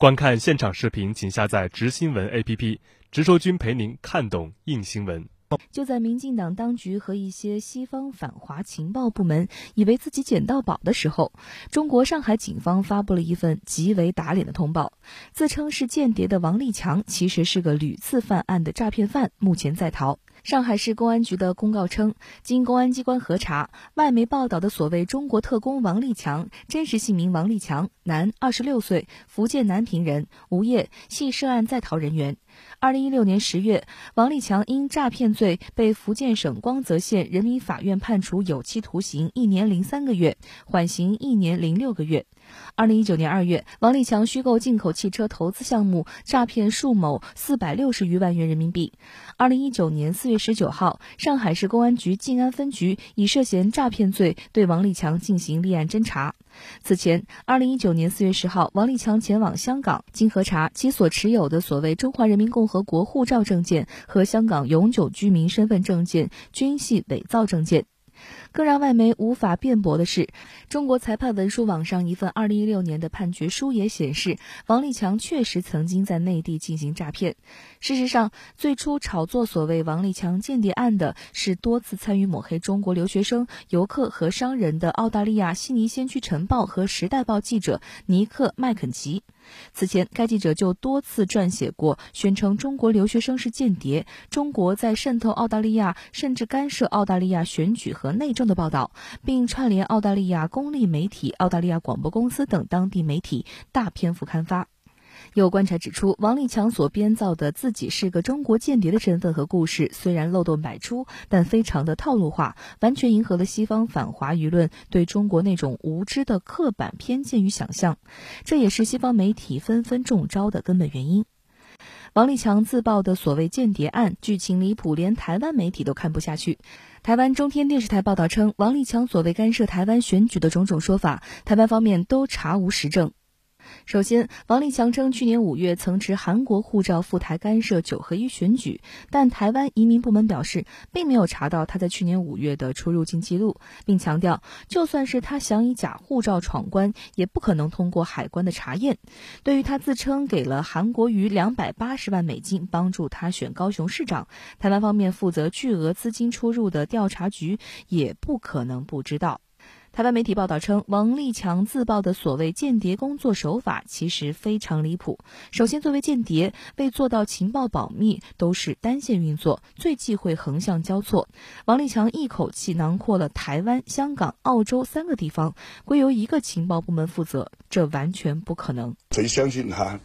观看现场视频，请下载“直新闻 ”APP，直说君陪您看懂硬新闻。就在民进党当局和一些西方反华情报部门以为自己捡到宝的时候，中国上海警方发布了一份极为打脸的通报：自称是间谍的王立强，其实是个屡次犯案的诈骗犯，目前在逃。上海市公安局的公告称，经公安机关核查，外媒报道的所谓中国特工王立强，真实姓名王立强，男，二十六岁，福建南平人，无业，系涉案在逃人员。二零一六年十月，王立强因诈骗罪被福建省光泽县人民法院判处有期徒刑一年零三个月，缓刑一年零六个月。二零一九年二月，王立强虚构进口汽车投资项目，诈骗数某四百六十余万元人民币。二零一九年四月十九号，上海市公安局静安分局以涉嫌诈骗罪对王立强进行立案侦查。此前，二零一九年四月十号，王立强前往香港，经核查，其所持有的所谓中华人民共和国护照证件和香港永久居民身份证件均系伪造证件。更让外媒无法辩驳的是，中国裁判文书网上一份2016年的判决书也显示，王立强确实曾经在内地进行诈骗。事实上，最初炒作所谓王立强间谍案的是多次参与抹黑中国留学生、游客和商人的澳大利亚悉尼先驱晨报和时代报记者尼克·麦肯齐。此前，该记者就多次撰写过宣称中国留学生是间谍，中国在渗透澳大利亚，甚至干涉澳大利亚选举和内政的报道，并串联澳大利亚公立媒体、澳大利亚广播公司等当地媒体，大篇幅刊发。有观察指出，王立强所编造的自己是个中国间谍的身份和故事，虽然漏洞百出，但非常的套路化，完全迎合了西方反华舆论对中国那种无知的刻板偏见与想象，这也是西方媒体纷纷中招的根本原因。王立强自曝的所谓间谍案剧情离谱，连台湾媒体都看不下去。台湾中天电视台报道称，王立强所谓干涉台湾选举的种种说法，台湾方面都查无实证。首先，王立强称去年五月曾持韩国护照赴台干涉九合一选举，但台湾移民部门表示，并没有查到他在去年五月的出入境记录，并强调，就算是他想以假护照闯关，也不可能通过海关的查验。对于他自称给了韩国瑜两百八十万美金帮助他选高雄市长，台湾方面负责巨额资金出入的调查局也不可能不知道。台湾媒体报道称，王立强自曝的所谓间谍工作手法其实非常离谱。首先，作为间谍，为做到情报保密，都是单线运作，最忌讳横向交错。王立强一口气囊括了台湾、香港、澳洲三个地方，归由一个情报部门负责，这完全不可能。谁相信他，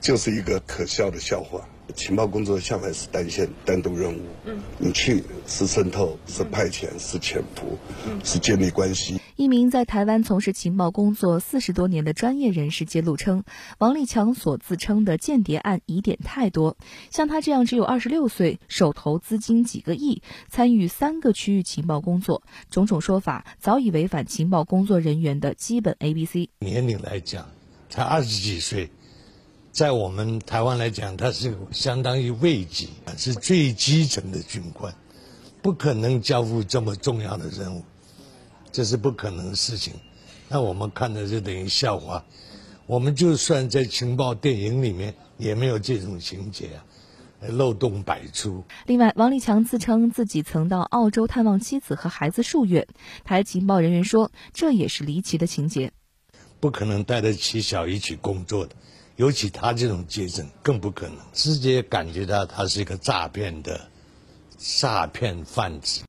就是一个可笑的笑话。情报工作向来是单线、单独任务。嗯，你去是渗透，是派遣，是潜伏，是建立关系。一名在台湾从事情报工作四十多年的专业人士揭露称，王立强所自称的间谍案疑点太多。像他这样只有二十六岁，手头资金几个亿，参与三个区域情报工作，种种说法早已违反情报工作人员的基本 A B C。年龄来讲，才二十几岁。在我们台湾来讲，他是相当于卫级，是最基层的军官，不可能交付这么重要的任务，这是不可能的事情。那我们看的就等于笑话。我们就算在情报电影里面，也没有这种情节啊，漏洞百出。另外，王立强自称自己曾到澳洲探望妻子和孩子数月，台情报人员说，这也是离奇的情节。不可能带着妻小一起工作的。尤其他这种阶层更不可能直接感觉到他是一个诈骗的诈骗贩子。